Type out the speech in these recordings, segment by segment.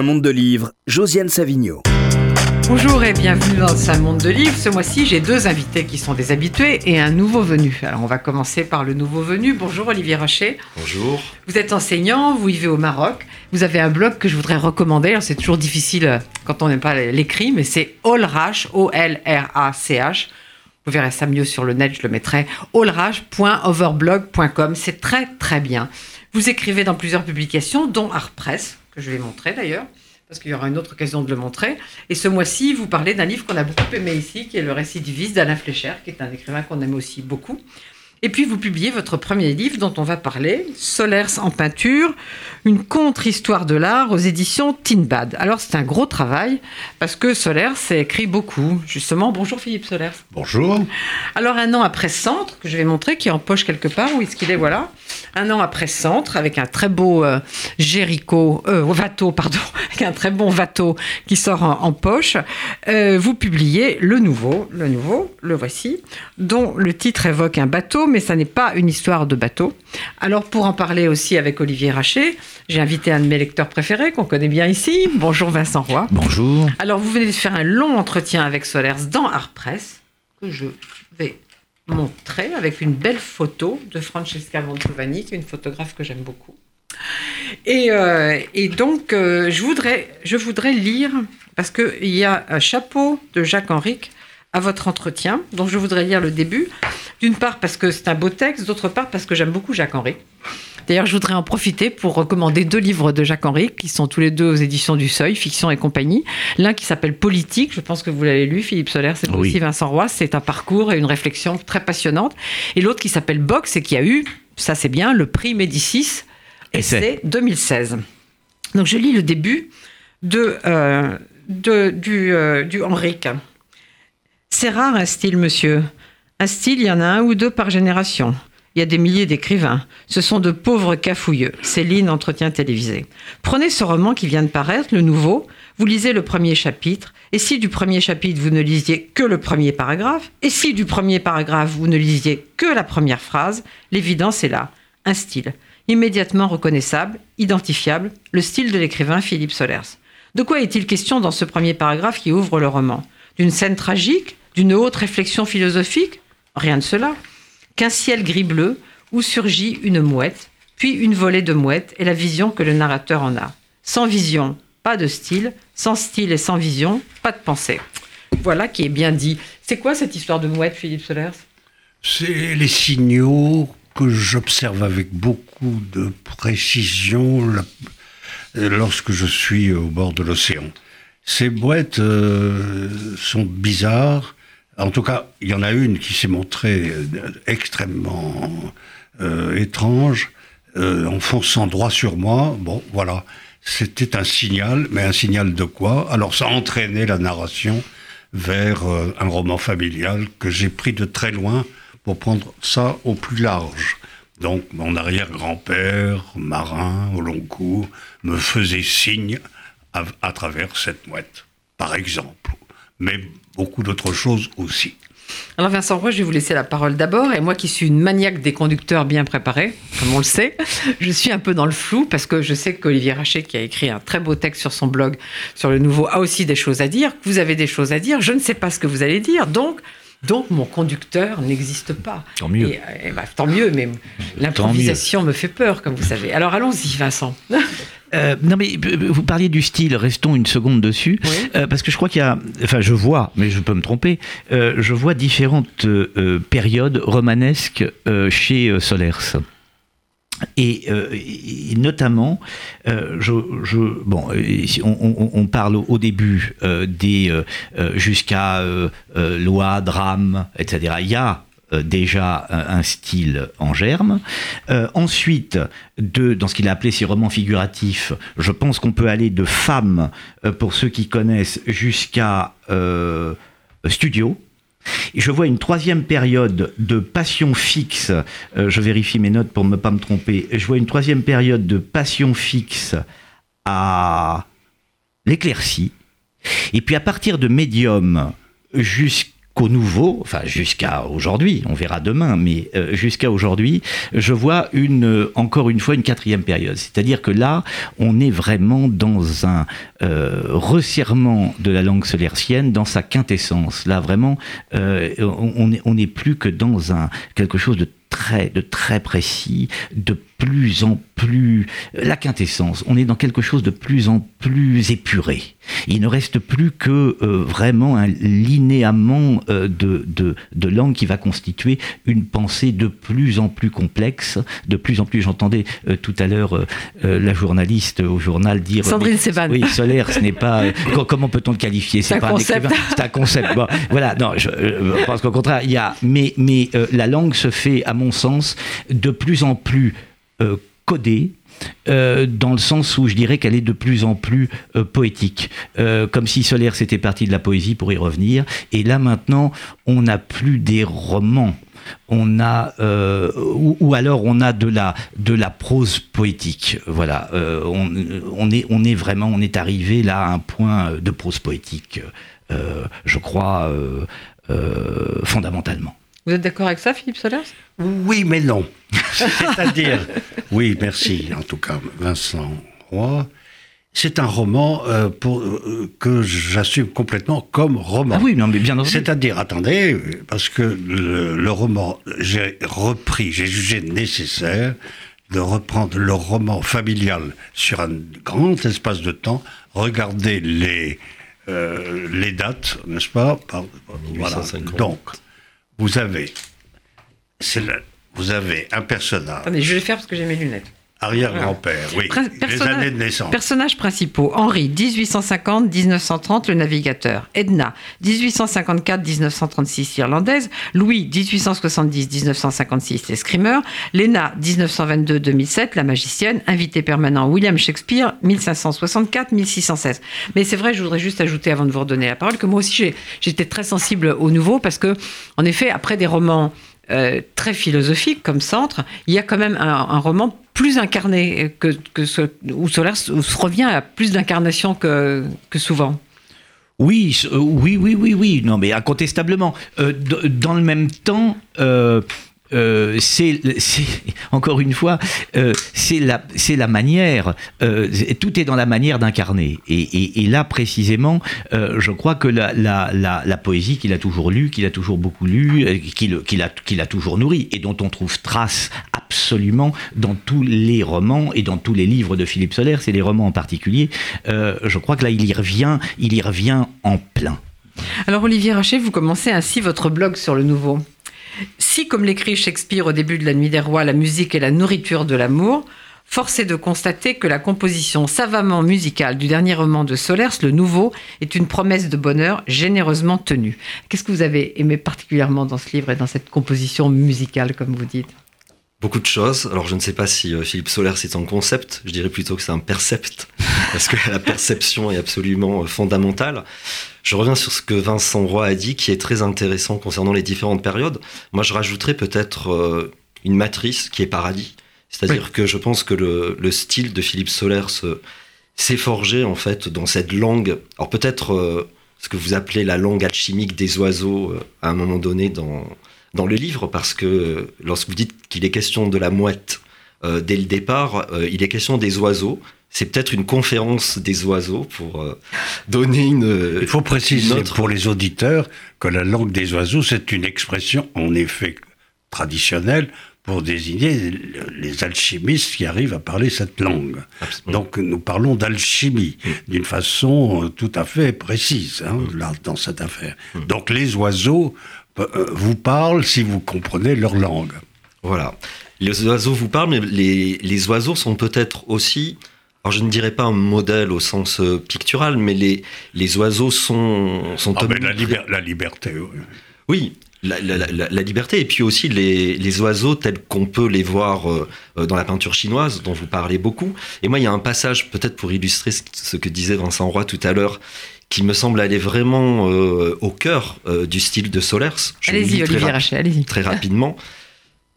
un monde de livres, Josiane Savigno. Bonjour et bienvenue dans un monde de livres. Ce mois-ci, j'ai deux invités qui sont des habitués et un nouveau venu. Alors, on va commencer par le nouveau venu. Bonjour Olivier Rocher. Bonjour. Vous êtes enseignant, vous vivez au Maroc. Vous avez un blog que je voudrais recommander. C'est toujours difficile euh, quand on n'aime pas l'écrit, mais c'est Olrach, O-L-R-A-C-H. Vous verrez ça mieux sur le net, je le mettrai. olrach.overblog.com. C'est très très bien. Vous écrivez dans plusieurs publications, dont Art Press, je vais montrer d'ailleurs parce qu'il y aura une autre occasion de le montrer. Et ce mois-ci, vous parlez d'un livre qu'on a beaucoup aimé ici, qui est Le récidiviste d'Alain Flécher, qui est un écrivain qu'on aime aussi beaucoup. Et puis vous publiez votre premier livre dont on va parler, Solers en peinture, une contre-histoire de l'art aux éditions Tinbad. Alors c'est un gros travail parce que Solers s'est écrit beaucoup. Justement, bonjour Philippe Solers. Bonjour. Alors un an après Centre, que je vais montrer, qui est en poche quelque part, où est-ce qu'il est, voilà. Un an après Centre, avec un très beau euh, euh, Vato, pardon, avec un très bon Vato qui sort en, poche, euh, vous publiez le nouveau, le nouveau, le voici, dont le titre évoque un bateau, mais ça n'est pas une histoire de bateau. Alors pour en parler aussi avec Olivier Raché, j'ai invité un de mes lecteurs préférés qu'on connaît bien ici. Bonjour Vincent Roy. Bonjour. Alors vous venez de faire un long entretien avec Solers dans Art Press que je vais montrer avec une belle photo de Francesca Mantovani, qui est une photographe que j'aime beaucoup. Et, euh, donc, euh, je, voudrais, je voudrais lire, parce qu'il y a un chapeau de Jacques Henrique à votre entretien, dont je voudrais lire le début. D'une part parce que c'est un beau texte, d'autre part parce que j'aime beaucoup Jacques Henrique. D'ailleurs, je voudrais en profiter pour recommander deux livres de Jacques Henry, qui sont tous les deux aux éditions du Seuil, Fiction et compagnie. L'un qui s'appelle Politique, je pense que vous l'avez lu, Philippe Solaire, c'est aussi Vincent Roy. C'est un parcours et une réflexion très passionnante. Et l'autre qui s'appelle Box et qui a eu, ça c'est bien, le prix Médicis, c'est 2016. Donc je lis le début de, euh, de du, euh, du Henrique. C'est rare un style, monsieur? Un style, il y en a un ou deux par génération. Il y a des milliers d'écrivains. Ce sont de pauvres cafouilleux. Céline, entretien télévisé. Prenez ce roman qui vient de paraître, le nouveau. Vous lisez le premier chapitre. Et si du premier chapitre, vous ne lisiez que le premier paragraphe, et si du premier paragraphe, vous ne lisiez que la première phrase, l'évidence est là. Un style. Immédiatement reconnaissable, identifiable, le style de l'écrivain Philippe Solers. De quoi est-il question dans ce premier paragraphe qui ouvre le roman? D'une scène tragique? D'une haute réflexion philosophique? Rien de cela qu'un ciel gris-bleu où surgit une mouette, puis une volée de mouettes et la vision que le narrateur en a. Sans vision, pas de style, sans style et sans vision, pas de pensée. Voilà qui est bien dit. C'est quoi cette histoire de mouette, Philippe Solers? C'est les signaux que j'observe avec beaucoup de précision lorsque je suis au bord de l'océan. Ces mouettes euh, sont bizarres, en tout cas, il y en a une qui s'est montrée euh, extrêmement euh, étrange, euh, en fonçant droit sur moi. Bon, voilà, c'était un signal, mais un signal de quoi? Alors ça a entraîné la narration vers un roman familial que j'ai pris de très loin pour prendre ça au plus large. Donc mon arrière-grand-père, marin au long cours, me faisait signe à, à travers cette mouette, par exemple. Mais beaucoup d'autres choses aussi. Alors Vincent Roy, je vais vous laisser la parole d'abord. Et moi qui suis une maniaque des conducteurs bien préparés, comme on le sait, je suis un peu dans le flou parce que je sais qu'Olivier Rachet, qui a écrit un très beau texte sur son blog sur le nouveau, a aussi des choses à dire. Vous avez des choses à dire. Je ne sais pas ce que vous allez dire. Donc, donc mon conducteur n'existe pas. Tant mieux. Bah, tant mieux, mais l'improvisation me fait peur, comme vous savez. Alors allons-y, Vincent. Euh, non mais euh, vous parliez du style, restons une seconde dessus, euh, parce que je crois qu'il y a, enfin je vois, mais je peux me tromper, je vois différentes périodes romanesques chez Solers. Et, notamment, je, bon, on, on, parle au début des jusqu'à loi, drame, etc. Il y a déjà un, style en germe. Euh, ensuite, dans ce qu'il a appelé ses romans figuratifs, je pense qu'on peut aller de femmes, euh, pour ceux qui connaissent, jusqu'à studio. Je vois une troisième période de passion fixe. je vérifie mes notes pour ne pas me tromper. Je vois une troisième période de passion fixe à l'éclaircie. Et puis à partir de médium jusqu'à nouveau, enfin jusqu'à aujourd'hui, on verra demain, mais euh, jusqu'à aujourd'hui, je vois une, encore une fois une quatrième période. C'est-à-dire que là, on est vraiment dans un euh, resserrement de la langue solercienne, dans sa quintessence. Là, vraiment, on n'est plus que dans un, quelque chose de très, de très précis, de plus en plus la quintessence. On est dans quelque chose de plus en plus épuré. Il ne reste plus que euh, vraiment un linéament euh, de, de, de, langue qui va constituer une pensée de plus en plus complexe, de plus en plus. J'entendais euh, tout à l'heure la journaliste au journal dire. Sandrine Seban. Oui, solaire, ce n'est pas. comment peut-on le qualifier? C'est pas un concept. C'est un concept. voilà, non, je, je pense qu'au contraire, il y a. Mais, mais la langue se fait, à mon sens, de plus en plus euh, codée, euh, dans le sens où je dirais qu'elle est de plus en plus euh, poétique. comme si Solaire c'était parti de la poésie pour y revenir. Et là maintenant, on n'a plus des romans. On a, ou, alors on a de la, de la prose poétique. Voilà, on, on, est, on est vraiment, on est arrivé là à un point de prose poétique, je crois, fondamentalement. Vous êtes d'accord avec ça, Philippe Solers Oui, mais non. C'est-à-dire, oui, merci, en tout cas, Vincent Roy. C'est un roman euh, pour, euh, que j'assume complètement comme roman. Ah oui, non, mais bien entendu. C'est-à-dire, attendez, parce que le, le roman, j'ai repris, j'ai jugé nécessaire de reprendre le roman familial sur un grand espace de temps, regarder les, euh, les dates, n'est-ce pas? Par, voilà. Donc, vous avez, vous avez un personnage. Attendez, je vais le faire parce que j'ai mes lunettes. Arrière-grand-père, oui. les années de naissance. Personnages principaux. Henri, 1850-1930, le navigateur. Edna, 1854-1936, irlandaise. Louis, 1870-1956, l'escrimeur. Léna, 1922-2007, la magicienne. Invité permanent, William Shakespeare, 1564-1616. Mais c'est vrai, je voudrais juste ajouter, avant de vous redonner la parole, que moi aussi, j'étais très sensible au nouveau parce que, en effet, après des romans euh, très philosophique comme centre, il y a quand même un, roman plus incarné que, que ce, où Solaire revient à plus d'incarnation que, que souvent. Oui, euh, oui, oui, oui, oui, non, mais incontestablement. Euh, dans le même temps, euh, c'est encore une fois, euh, c'est la, manière, euh, tout est dans la manière d'incarner. Et, là, précisément, je crois que la, poésie qu'il a toujours lue, qu'il a toujours beaucoup lu, qu'il a, toujours nourri, et dont on trouve trace absolument dans tous les romans et dans tous les livres de Philippe Soler, c'est les romans en particulier, je crois que là, il y revient, il y revient en plein. Alors Olivier Rachet, vous commencez ainsi votre blog sur le nouveau. Si, comme l'écrit Shakespeare au début de La Nuit des Rois, la musique est la nourriture de l'amour, force est de constater que la composition savamment musicale du dernier roman de Solers, Le Nouveau, est une promesse de bonheur généreusement tenue. Qu'est-ce que vous avez aimé particulièrement dans ce livre et dans cette composition musicale, comme vous dites? Beaucoup de choses. Alors je ne sais pas si euh, Philippe Solers c'est un concept, je dirais plutôt que c'est un percept, parce que la perception est absolument euh, fondamentale. Je reviens sur ce que Vincent Roy a dit, qui est très intéressant concernant les différentes périodes. Moi, je rajouterais peut-être euh, une matrice qui est paradis. C'est-à-dire que je pense que le, style de Philippe Soler s'est forgé en fait dans cette langue. Alors peut-être ce que vous appelez la langue alchimique des oiseaux à un moment donné dans, dans le livre, parce que lorsque vous dites qu'il est question de la mouette dès le départ, il est question des oiseaux c'est peut-être une conférence des oiseaux pour euh, donner une. Il faut préciser pour les auditeurs que la langue des oiseaux, c'est une expression en effet traditionnelle pour désigner les alchimistes qui arrivent à parler cette langue. Donc nous parlons d'alchimie mm. d'une façon euh, tout à fait précise hein, mm. là, dans cette affaire. Mm. Donc les oiseaux euh, vous parlent si vous comprenez leur langue. Voilà. Les oiseaux vous parlent, mais les, les oiseaux sont peut-être aussi alors je ne dirais pas un modèle au sens euh, pictural, mais les, les oiseaux sont... sont ah, la, la, liberté, oui. Oui, la, la, liberté, et puis aussi les, les oiseaux tels qu'on peut les voir euh, euh, dans la peinture chinoise, dont vous parlez beaucoup. Et moi, il y a un passage, peut-être pour illustrer ce que disait Vincent Roy tout à l'heure, qui me semble aller vraiment au cœur du style de Solers. Allez-y, Olivier allez-y. Très rapidement.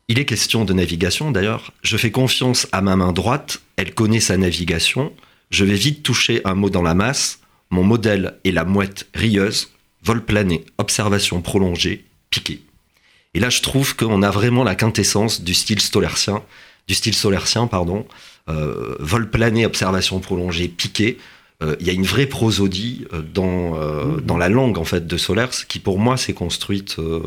Il est question de navigation d'ailleurs. Je fais confiance à ma main droite, elle connaît sa navigation. Je vais vite toucher un mot dans la masse. Mon modèle est la mouette rieuse. vol plané, observation prolongée, piqué. Et là, je trouve qu'on a vraiment la quintessence du style stolercien, du style solercien, pardon. Euh, vol plané, observation prolongée, piqué. Euh, il y a une vraie prosodie euh, dans, euh, dans la langue en fait de Solers qui pour moi s'est construite euh,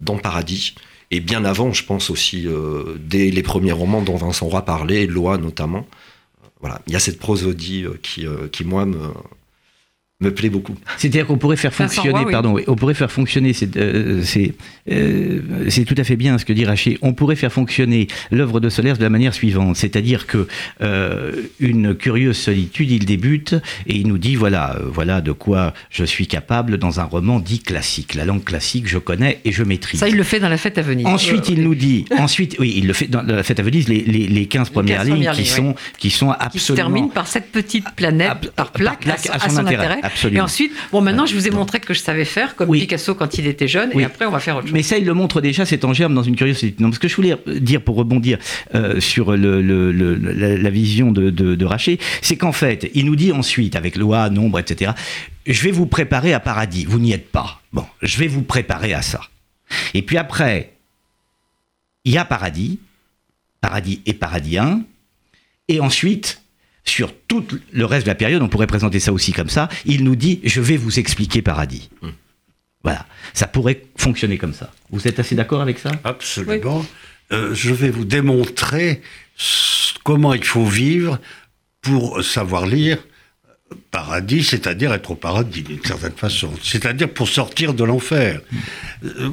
dans Paradis. Et bien avant je pense aussi euh, dès les premiers romans dont Vincent Roy parlait, Loi notamment. Euh, Voilà, il y a cette prosodie euh, qui, euh, qui moi me, me plaît beaucoup. C'est-à-dire qu'on pourrait faire fonctionner, pardon, oui, on pourrait faire fonctionner, c'est euh, c'est, euh, c'est tout à fait bien ce que dit Rachid, on pourrait faire fonctionner l'œuvre de Solers de la manière suivante, c'est-à-dire que euh, une curieuse solitude, il débute et il nous dit voilà, euh, voilà de quoi je suis capable dans un roman dit classique. La langue classique, je connais et je maîtrise. Ça, il le fait dans la fête à Venise. Ensuite, Euh, il nous dit, ensuite, oui, il le fait dans la fête à Venise, les, les, les 15 premières 15 lignes premières qui, lignes, sont, qui sont qui se absolument. termine par cette petite planète, Ab- par plaque, à, à son intérêt. Absolument. Et ensuite, bon, maintenant, je vous ai montré que je savais faire, comme Oui. Picasso quand il était jeune, Oui. et après, on va faire autre chose. Mais ça, il le montre déjà, c'est en germe dans une curiosité. Non, ce que je voulais dire pour rebondir euh, sur le, le- le- la, la vision de, de, de Raché, c'est qu'en fait, il nous dit ensuite, avec loi, nombre, etc., je vais vous préparer à paradis. Vous n'y êtes pas. Bon, je vais vous préparer à ça. Et puis après, il y a paradis, paradis et paradis 1, et ensuite, sur tout le reste de la période, on pourrait présenter ça aussi comme ça, il nous dit, je vais vous expliquer paradis. Voilà, ça pourrait fonctionner comme ça. Vous êtes assez d'accord avec ça? Absolument. Euh, je vais vous démontrer comment il faut vivre pour savoir lire paradis, c'est-à-dire être au paradis d'une certaine façon, c'est-à-dire pour sortir de l'enfer. Euh,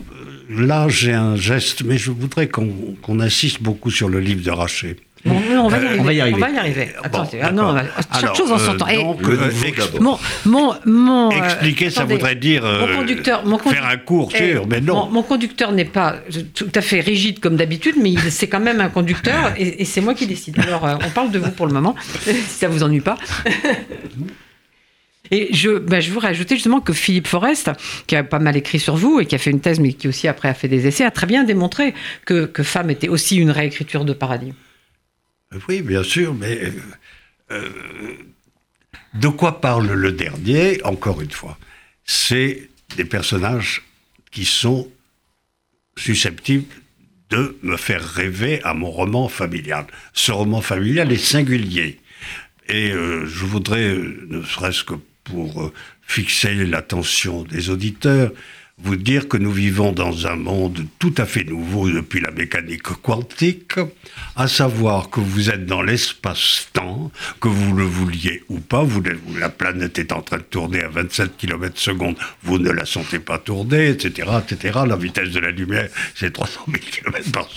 là, j'ai un geste, mais je voudrais qu'on qu'on insiste beaucoup sur le livre de Raché. Bon, on, va y arriver. on va y arriver. On va y arriver. Attendez, Bon, ah non, chaque Alors, chose en son euh, temps. Donc, Le euh, ex- mon, mon, mon, euh, Expliquer, ça voudrait dire euh, Mon conducteur, mon faire un cours Eh, sûr, mais non. Mon, mon conducteur n'est pas tout à fait rigide comme d'habitude, mais c'est quand même un conducteur et, et c'est moi qui décide. Alors, euh, on parle de vous pour le moment, si ça vous ennuie pas. Et je, bah, je voudrais ajouter justement que Philippe Forest, qui a pas mal écrit sur vous et qui a fait une thèse, mais qui aussi après a fait des essais, a très bien démontré que, que Femme était aussi une réécriture de Paradis. Oui, bien sûr, mais euh, euh, de quoi parle le dernier Encore une fois, c'est des personnages qui sont susceptibles de me faire rêver à mon roman familial. Ce roman familial est singulier. Et euh, je voudrais, ne serait-ce que pour fixer l'attention des auditeurs, vous dire que nous vivons dans un monde tout à fait nouveau depuis la mécanique quantique, à savoir que vous êtes dans l'espace-temps, que vous le vouliez ou pas, la planète est en train de tourner à 27 km secondes, vous ne la sentez pas tourner, etc., etc. La vitesse de la lumière, c'est 300 000 km par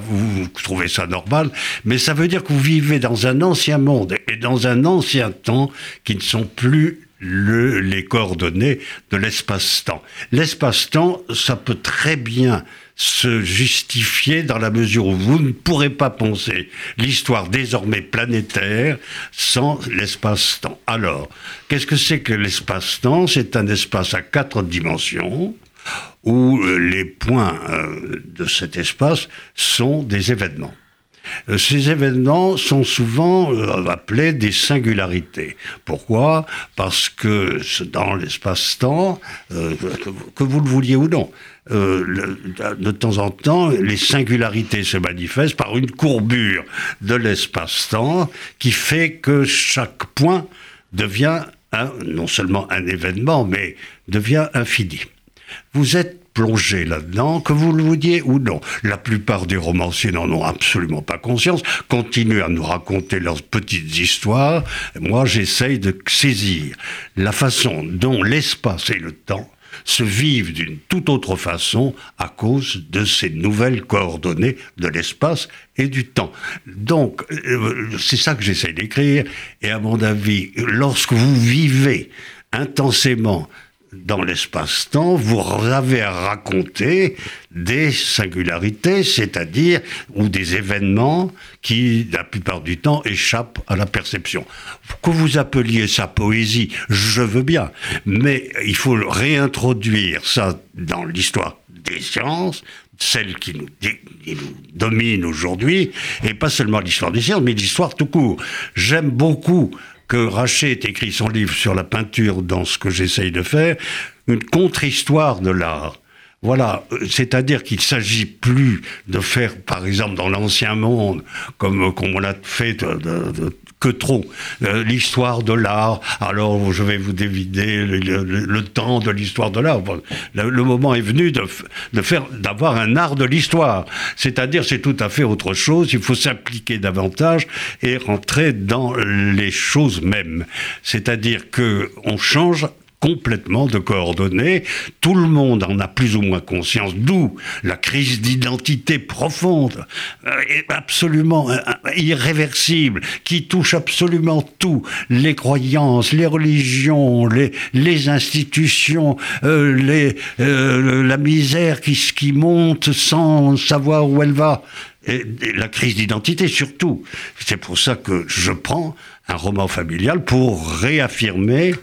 vous trouvez ça normal, mais ça veut dire que vous vivez dans un ancien monde et dans un ancien temps qui ne sont plus le- les coordonnées de l'espace-temps. L'espace-temps, ça peut très bien se justifier dans la mesure où vous ne pourrez pas penser l'histoire désormais planétaire sans l'espace-temps. Alors, qu'est-ce que c'est que l'espace-temps? C'est un espace à quatre dimensions où euh, les points euh, de cet espace sont des événements. Euh, Ces événements sont souvent euh, appelés des singularités. Pourquoi? Parce que dans l'espace-temps, euh, que, vous- le vouliez ou non, de temps en temps, les singularités se manifestent par une courbure de l'espace-temps qui fait que chaque point devient non seulement un événement, mais devient infini. Vous êtes plongé là-dedans, que vous le vouliez ou non. La plupart des romanciers n'en ont absolument pas conscience, continuent à nous raconter leurs petites histoires. Moi, j'essaye de saisir la façon dont l'espace et le temps se vivent d'une toute autre façon à cause de ces nouvelles coordonnées de l'espace et du temps. Donc, euh, c'est ça que j'essaye d'écrire. Et à mon avis, lorsque vous vivez intensément dans l'espace-temps, vous avez à raconter des singularités, c'est-à-dire ou des événements qui, la plupart du temps, échappent à la perception. Que vous appeliez ça poésie, je veux bien, mais il faut réintroduire ça dans l'histoire des sciences, celle qui nous, qui domine aujourd'hui, et pas seulement l'histoire des sciences, mais l'histoire tout court. J'aime beaucoup que Rachet écrit son livre sur la peinture dans ce que j'essaye de faire. une contre-histoire de l'art. Voilà, c'est-à-dire qu'il s'agit plus de faire, par exemple, dans l'ancien monde, comme, comme on l'a fait de, que trop. Euh, l'histoire de l'art, alors je vais vous dévider le, temps de l'histoire de l'art. Le, moment est venu de, faire, d'avoir un art de l'histoire. C'est-à-dire, c'est tout à fait autre chose. Il faut s'impliquer davantage et rentrer dans les choses mêmes. C'est-à-dire que on change complètement de coordonnées. Tout le monde en a plus ou moins conscience, d'où la crise d'identité profonde, euh, absolument euh, irréversible, qui touche absolument tout, les croyances, les religions, les, les institutions, euh, les, la misère qui, qui monte sans savoir où elle va. et la crise d'identité surtout. C'est pour ça que je prends un roman familial pour réaffirmer,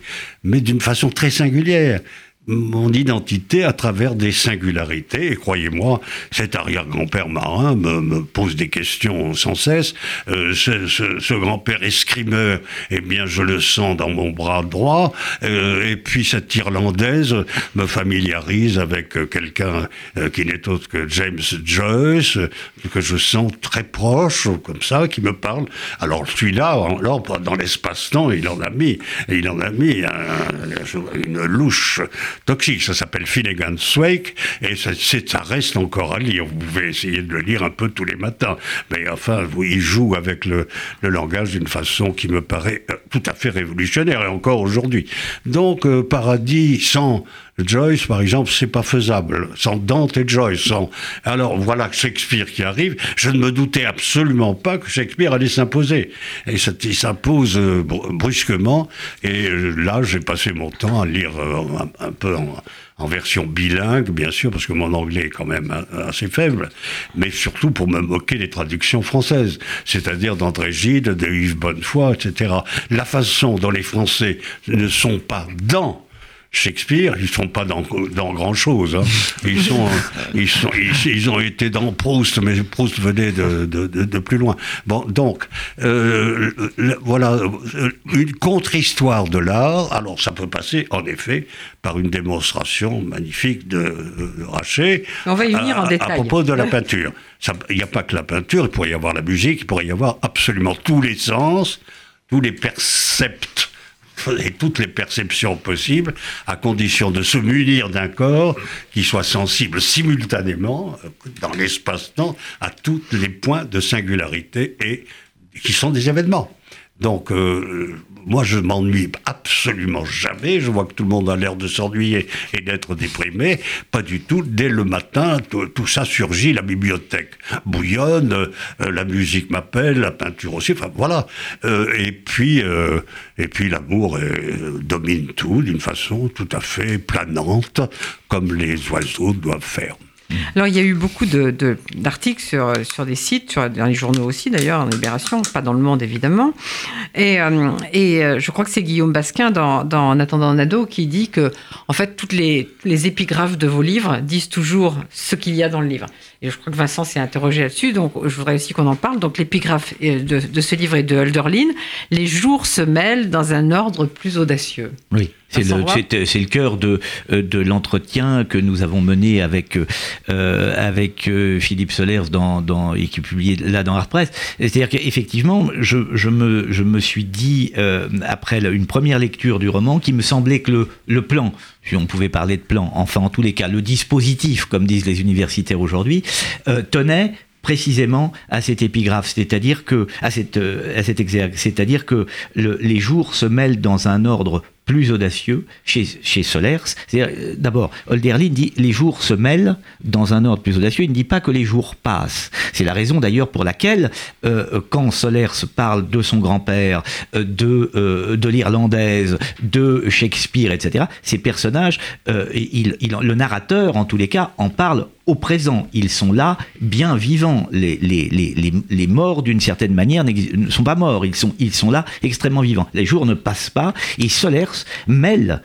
mais d'une façon très singulière, mon identité à travers des singularités. Et croyez-moi, cet arrière-grand-père marin me, pose des questions sans cesse. Euh, ce, grand-père escrimeur, eh bien, je le sens dans mon bras droit. Euh, et puis cette Irlandaise me familiarise avec quelqu'un euh, qui n'est autre que James Joyce, que je sens très proche, comme ça, qui me parle. Alors celui-là, dans l'espace-temps, il en a mis, il en a mis une louche toxique. Ça s'appelle Finnegan's Wake et ça, ça, reste encore à lire. Vous pouvez essayer de le lire un peu tous les matins. Mais enfin, il joue avec le, le langage d'une façon qui me paraît euh, tout à fait révolutionnaire et encore aujourd'hui. Donc, euh, Paradis sans Joyce, par exemple, c'est pas faisable. Sans Dante et Joyce, sans... Alors voilà Shakespeare qui arrive. Je ne me doutais absolument pas que Shakespeare allait s'imposer. Et ça, il s'impose euh, brusquement. Et euh, là, j'ai passé mon temps à lire euh, un, peu en, version bilingue, bien sûr, parce que mon anglais est quand même assez faible, mais surtout pour me moquer des traductions françaises, c'est-à-dire d'André Gide, de Yves Bonnefoy, etc. La façon dont les Français ne sont pas dans Shakespeare, ils sont pas dans, dans grand chose. Hein. Ils sont, ils sont, ils, ont été dans Proust, mais Proust venait de, de, de, plus loin. Bon, donc euh, voilà euh, une contre-histoire de l'art. Alors ça peut passer en effet par une démonstration magnifique de, Rachet. On va y venir en détail. À propos de la peinture, il n'y a pas que la peinture. Il pourrait y avoir la musique, il pourrait y avoir absolument tous les sens, tous les percepts et toutes les perceptions possibles, à condition de se munir d'un corps qui soit sensible simultanément, euh, dans l'espace-temps, à tous les points de singularité et qui sont des événements. Donc, euh, moi, je m'ennuie absolument jamais. Je vois que tout le monde a l'air de s'ennuyer et d'être déprimé. Pas du tout. Dès le matin, tout, ça surgit. La bibliothèque bouillonne, euh, la musique m'appelle, la peinture aussi. Enfin, voilà. Euh, et puis, et puis l'amour domine tout d'une façon tout à fait planante, comme les oiseaux doivent faire. Alors, il y a eu beaucoup d'articles sur, sur des sites, sur, dans les journaux aussi d'ailleurs, en Libération, pas dans le monde évidemment. Et, euh, et euh, je crois que c'est Guillaume Basquin dans, dans En attendant Nado qui dit que, en fait, toutes les, les épigraphes de vos livres disent toujours ce qu'il y a dans le livre. Et je crois que Vincent s'est interrogé là-dessus, donc je voudrais aussi qu'on en parle. Donc, l'épigraphe de, de, ce livre est de Hölderlin Les jours se mêlent dans un ordre plus audacieux. Oui. C'est le, c'est, le cœur de, euh, de l'entretien que nous avons mené avec, euh, avec euh, Philippe Solers dans, dans, et qui est publié là dans Art Press. C'est-à-dire qu'effectivement, je, je, me, je me suis dit, après une première lecture du roman, qu'il me semblait que le, le plan, si on pouvait parler de plan, enfin en tous les cas, le dispositif, comme disent les universitaires aujourd'hui, tenait précisément à cette épigraphe, c'est-à-dire que à cette, à cette c'est-à-dire que le, les jours se mêlent dans un ordre plus audacieux chez, chez Solers. Euh, d'abord, Holderlin dit les jours se mêlent dans un ordre plus audacieux. Il ne dit pas que les jours passent. C'est la raison d'ailleurs pour laquelle, euh, quand Solers parle de son grand-père, euh, de, de l'Irlandaise, de Shakespeare, etc., ces personnages, le narrateur, en tous les cas, en parle au présent. Ils sont là, bien vivants. Les, les, les, les morts, d'une certaine manière, ne sont pas morts. Ils sont, ils sont là, extrêmement vivants. Les jours ne passent pas. Et Solers mêle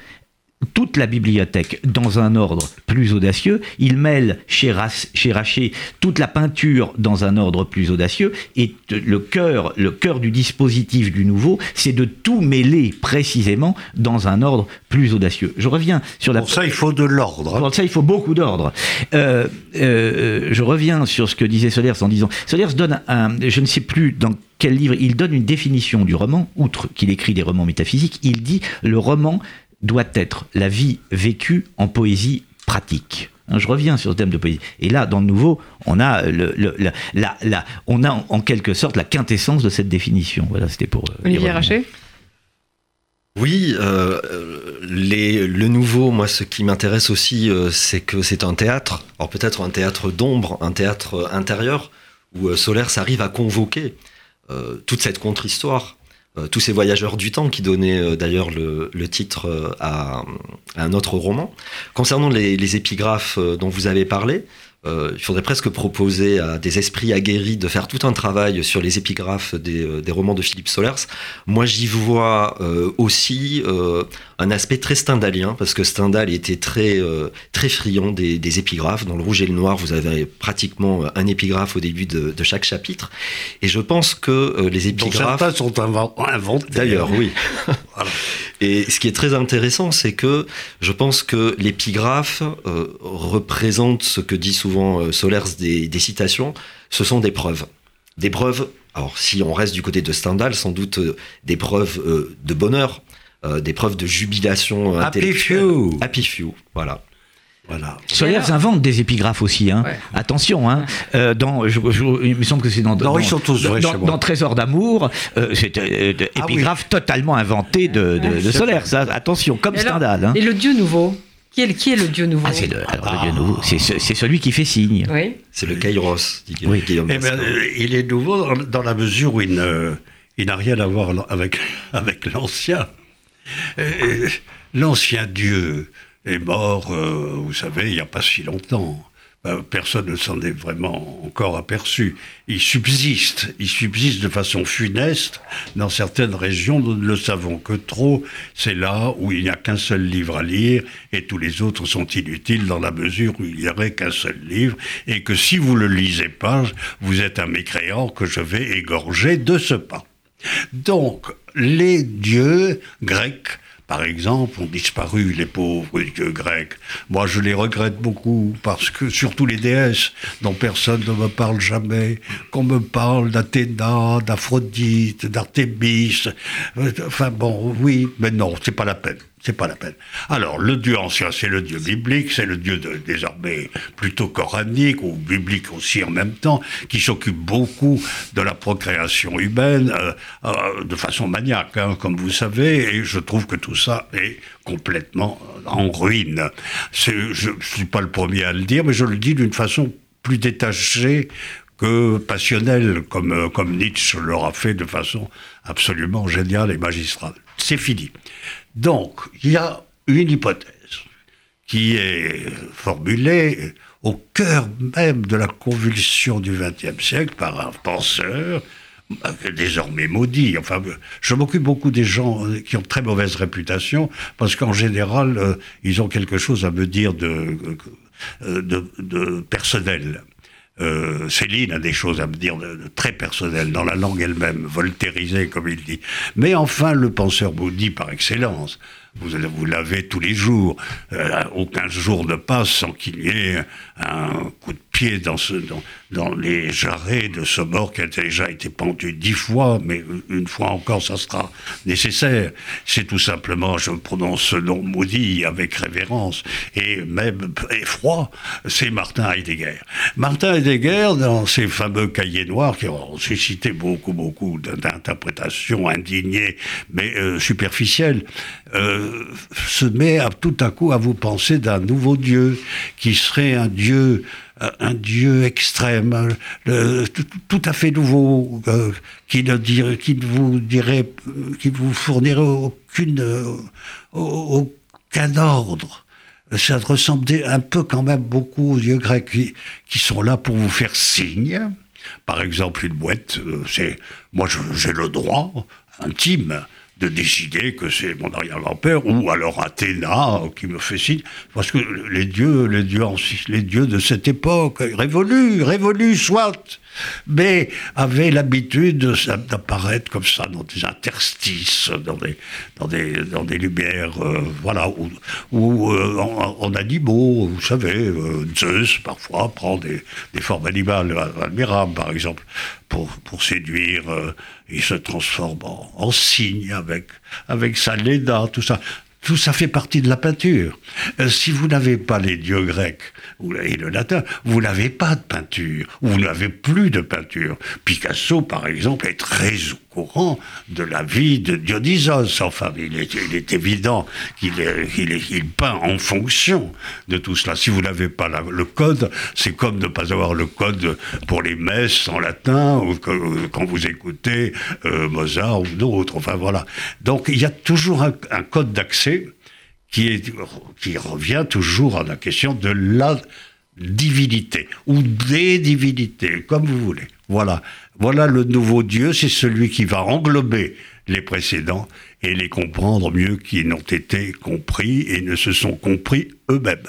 toute la bibliothèque dans un ordre plus audacieux. Il mêle chez, Raché toute la peinture dans un ordre plus audacieux. Et le cœur, le cœur du dispositif du nouveau, c'est de tout mêler précisément dans un ordre plus audacieux. Je reviens sur la. Pour ça, il faut de l'ordre. Pour ça, il faut beaucoup d'ordre. Euh, euh, je reviens sur ce que disait Solers en disant. Solers donne un. Je ne sais plus dans quel livre. Il donne une définition du roman, outre qu'il écrit des romans métaphysiques. Il dit le roman doit être la vie vécue en poésie pratique. Hein, je reviens sur ce thème de poésie. Et là, dans le nouveau, on a, le, la, la, on a en quelque sorte la quintessence de cette définition. Voilà, c'était pour. Euh, Olivier Raché oui, euh, les, le nouveau, moi, ce qui m'intéresse aussi, euh, c'est que c'est un théâtre. Alors peut-être un théâtre d'ombre, un théâtre intérieur, où Solaire s'arrive à convoquer toute cette contre-histoire euh, tous ces voyageurs du temps qui donnaient euh, d'ailleurs le, titre euh, à, un autre roman. Concernant les épigraphes dont vous avez parlé, euh, il faudrait presque proposer à des esprits aguerris de faire tout un travail sur les épigraphes des, euh, des romans de Philippe Solers. Moi, j'y vois euh, aussi euh, un aspect très stendhalien, parce que Stendhal était très, très friand des, des, épigraphes. Dans Le Rouge et le Noir, vous avez pratiquement un épigraphe au début de, de chaque chapitre. Et je pense que les épigraphes... certains sont inventés. D'ailleurs, oui. voilà. Et ce qui est très intéressant, c'est que je pense que l'épigraphe représente ce que dit souvent euh, Solers des, des, citations, ce sont des preuves. Des preuves, alors si on reste du côté de Stendhal, sans doute euh, des preuves euh, de bonheur, euh, des preuves de jubilation intellectuelle. Happy few. Happy few, voilà. Voilà. Solers invente des épigraphes aussi. Hein. Ouais. Attention, hein. Euh, dans, je, je, il me semble que c'est dans, non, dans, ils sont tous vrais dans, dans Trésor d'amour, euh, c'est euh, ah, épigraphe oui. totalement inventé de, de, de Solers. Ça, attention, comme et Stendhal. Alors, hein. Et le Dieu nouveau? Qui est, le, qui est le Dieu nouveau ah, c'est le, alors, ah. le Dieu nouveau, c'est ce, celui qui fait signe. Oui. C'est le Kairos. Dit oui. Eh ben, il est nouveau dans, la mesure où il ne, il n'a rien à voir avec, avec l'ancien. L'ancien Dieu, est mort, euh, vous savez, il n'y a pas si longtemps. Ben, personne ne s'en est vraiment encore aperçu. Il subsiste, il subsiste de façon funeste dans certaines régions, nous ne le savons que trop. C'est là où il n'y a qu'un seul livre à lire et tous les autres sont inutiles dans la mesure où il n'y aurait qu'un seul livre et que si vous le lisez pas, vous êtes un mécréant que je vais égorger de ce pas. Donc, les dieux grecs par exemple, ont disparu les pauvres dieux grecs. Moi, je les regrette beaucoup parce que, surtout les déesses, dont personne ne me parle jamais, qu'on me parle d'Athéna, d'Aphrodite, d'Artémis. Enfin bon, oui, mais non, c'est pas la peine. C'est pas la peine. Alors, le Dieu ancien, c'est le Dieu biblique, c'est le Dieu de, désormais plutôt coranique, ou biblique aussi en même temps, qui s'occupe beaucoup de la procréation humaine, euh, euh, de façon maniaque, hein, comme vous savez, et je trouve que tout ça est complètement en ruine. Je ne suis pas le premier à le dire, mais je le dis d'une façon plus détachée que passionnelle, comme, comme Nietzsche l'aura fait de façon absolument géniale et magistrale. C'est fini. Donc, il y a une hypothèse qui est formulée au cœur même de la convulsion du XXe siècle par un penseur désormais maudit. Enfin, je m'occupe beaucoup des gens qui ont très mauvaise réputation parce qu'en général, euh, ils ont quelque chose à me dire de, euh, de personnel. Euh, Céline a des choses à me dire de, très personnelles dans la langue elle-même, voltairisée comme il dit. Mais enfin, le penseur maudit par excellence, vous, vous l'avez tous les jours. Euh, aucun jour ne passe sans qu'il y ait un coup de pied dans, ce, dans, dans les jarrets de ce mort qui a déjà été pendu dix fois, mais une fois encore, ça sera nécessaire. C'est tout simplement, je prononce ce nom maudit avec révérence et même effroi, c'est Martin Heidegger. Martin Heidegger, dans ses fameux cahiers noirs qui ont suscité beaucoup, beaucoup d'interprétations indignées, mais euh, superficielles, euh, se met à, tout à coup à vous penser d'un nouveau Dieu qui serait un Dieu un Dieu extrême, tout, à fait nouveau, euh, qui, ne dirait, qui ne vous dirait, qui vous fournirait aucune, euh, aucun ordre. Ça ressemblait un peu quand même beaucoup aux dieux grecs qui, qui sont là pour vous faire signe. Par exemple, une boîte, euh, c'est moi j'ai le droit intime de décider que c'est mon arrière-grand-père ou alors Athéna qui me fait signe. Parce que les dieux, les dieux, les dieux de cette époque, révolus, révolus, soit mais avaient l'habitude d'apparaître comme ça dans des interstices, dans des, dans des, dans des lumières, euh, voilà, où, où euh, vous savez, euh, Zeus parfois prend des, des formes animales admirables, par exemple, pour, pour séduire, il se transforme en, en cygne avec, avec sa Léda, tout ça. Tout ça fait partie de la peinture. Euh, si vous n'avez pas les dieux grecs et le latin, vous n'avez pas de peinture, vous n'avez plus de peinture. Picasso, par exemple, est très courant de la vie de Dionysos. Enfin, il est, il est évident qu'il il, peint en fonction de tout cela. Si vous n'avez pas le code, c'est comme ne pas avoir le code pour les messes en latin ou quand vous écoutez euh, Mozart ou d'autres. Enfin, voilà. Donc, il y a toujours un code d'accès qui, est, qui revient toujours à la question de la divinité ou des divinités, comme vous voulez. Voilà, voilà le nouveau Dieu, c'est celui qui va englober les précédents et les comprendre mieux qu'ils n'ont été compris et ne se sont compris eux-mêmes.